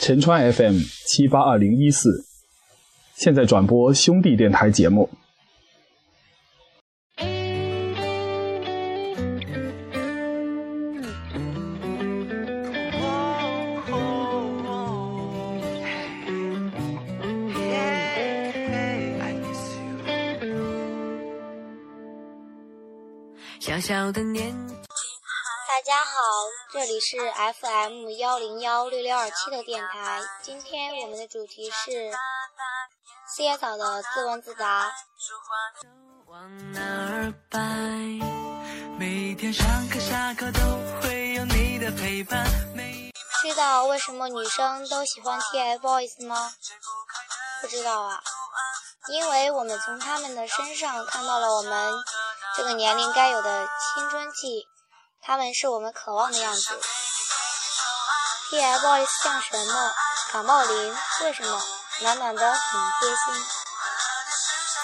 陈川 FM 七八二零一四，现在转播兄弟电台节目。小小的年大家好，这里是 FM 幺零幺六六二七的电台。今天我们的主题是四叶草的自问自答。往哪儿摆？每天上课下课都会有你的陪伴。每知道为什么女生都喜欢 TFBOYS 吗？不知道啊，因为我们从他们的身上看到了我们这个年龄该有的青春气。他们是我们渴望的样子。TFBOYS 像什么？感冒灵？为什么？暖暖的，很贴心。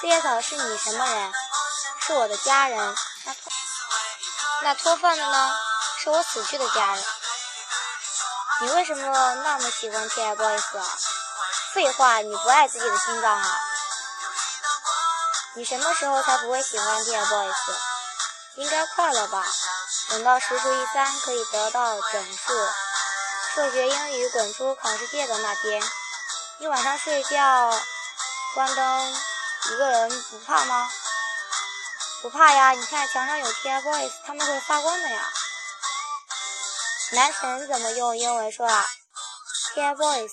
四叶草是你什么人？是我的家人。那脱那脱饭的呢？是我死去的家人。你为什么那么喜欢 TFBOYS 啊？废话，你不爱自己的心脏啊？你什么时候才不会喜欢 TFBOYS？应该快了吧？等到十除以三可以得到整数，数学、英语滚出考试界的那天，你晚上睡觉关灯一个人不怕吗？不怕呀，你看墙上有 TFBOYS，他们会发光的呀。男神怎么用英文说啊？TFBOYS。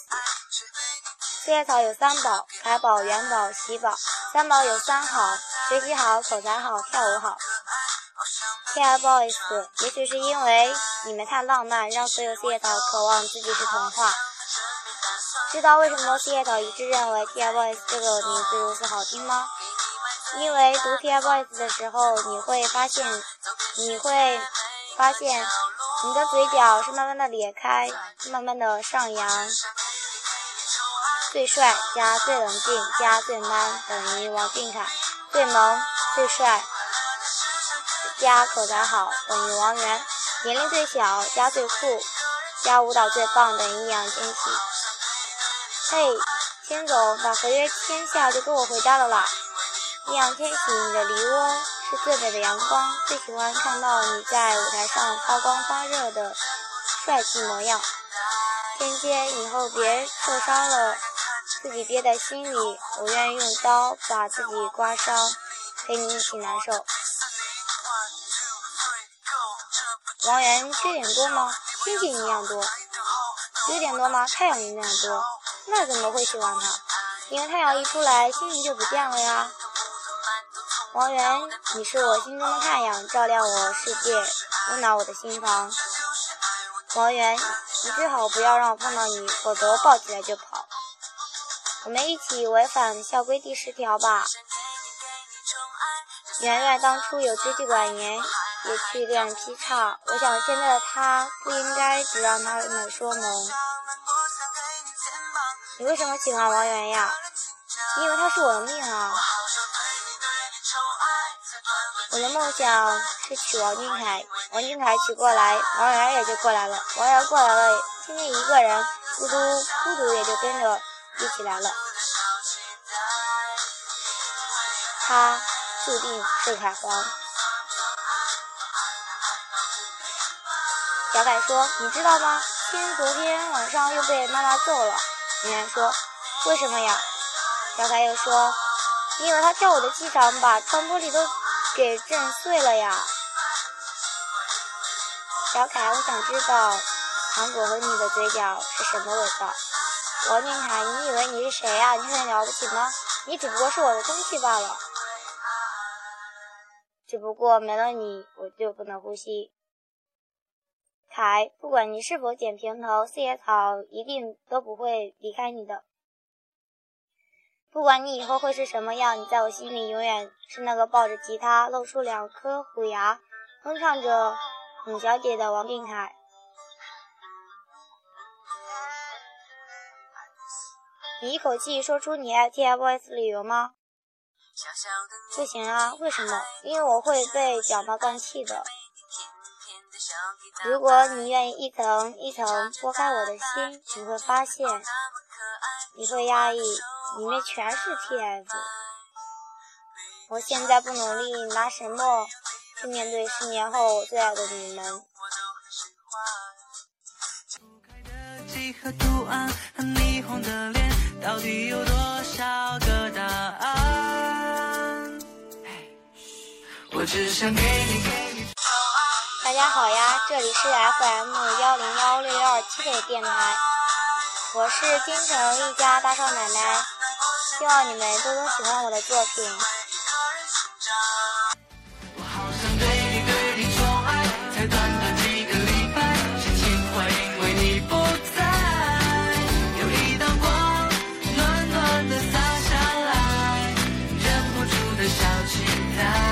四叶草有三宝：凯宝、元宝、喜宝。三宝有三好：学习好、口才好、跳舞好。TFBOYS，也许是因为你们太浪漫，让所有四叶草渴望自己是童话。知道为什么四叶草一致认为 TFBOYS 这个名字如此好听吗？因为读 TFBOYS 的时候，你会发现，你会发现，你的嘴角是慢慢的裂开，慢慢的上扬。最帅加最冷静加最 man 等于王俊凯，最萌最帅。加口才好等于王源，年龄最小加最酷加舞蹈最棒等易烊千玺。嘿，千总，把合约签下就跟我回家了啦。易烊千玺，你的梨窝是最美的阳光，最喜欢看到你在舞台上发光发热的帅气模样。天天以后别受伤了，自己憋在心里，我愿意用刀把自己刮伤，陪你一起难受。王源缺点多吗？星星一样多。优点多吗？太阳一样多。那怎么会喜欢他？因为太阳一出来，星星就不见了呀。王源，你是我心中的太阳，照亮我世界，温暖我的心房。王源，你最好不要让我碰到你，否则我抱起来就跑。我们一起违反校规第十条吧。圆圆当初有支气管炎。也去练劈叉，我想现在的他不应该只让他们说萌。你为什么喜欢王源呀？因为他是我的命啊！我的梦想是娶王俊凯，王俊凯娶过来，王源也就过来了，王源过来了，天天一个人，孤独孤独也就跟着一起来了。他注定是凯皇。小凯说：“你知道吗？天昨天晚上又被妈妈揍了。”圆圆说：“为什么呀？”小凯又说：“因为他跳舞的气场把窗玻璃都给震碎了呀。”小凯，我想知道糖果和你的嘴角是什么味道？王俊凯，你以为你是谁呀？你很了不起吗？你只不过是我的空气罢了。只不过没了你，我就不能呼吸。凯，不管你是否剪平头，四叶草一定都不会离开你的。不管你以后会是什么样，你在我心里永远是那个抱着吉他、露出两颗虎牙、哼唱着《董小姐》的王俊凯。你一口气说出你爱 TFBOYS 的理由吗？不行啊，为什么？因为我会被搅到断气的。如果你愿意一层一层剥开我的心，你会发现，你会压抑，里面全是 TF。我现在不努力，拿什么去面对十年后我最爱的你们？几何图案和霓虹的脸，到底有多少个答案？我只想给你给你。大家好呀，这里是 FM 幺零幺六二七的电台，我是京城一家大少奶奶，希望你们多多喜欢我的作品。有一道光，暖暖的洒下来，忍不住的小期待。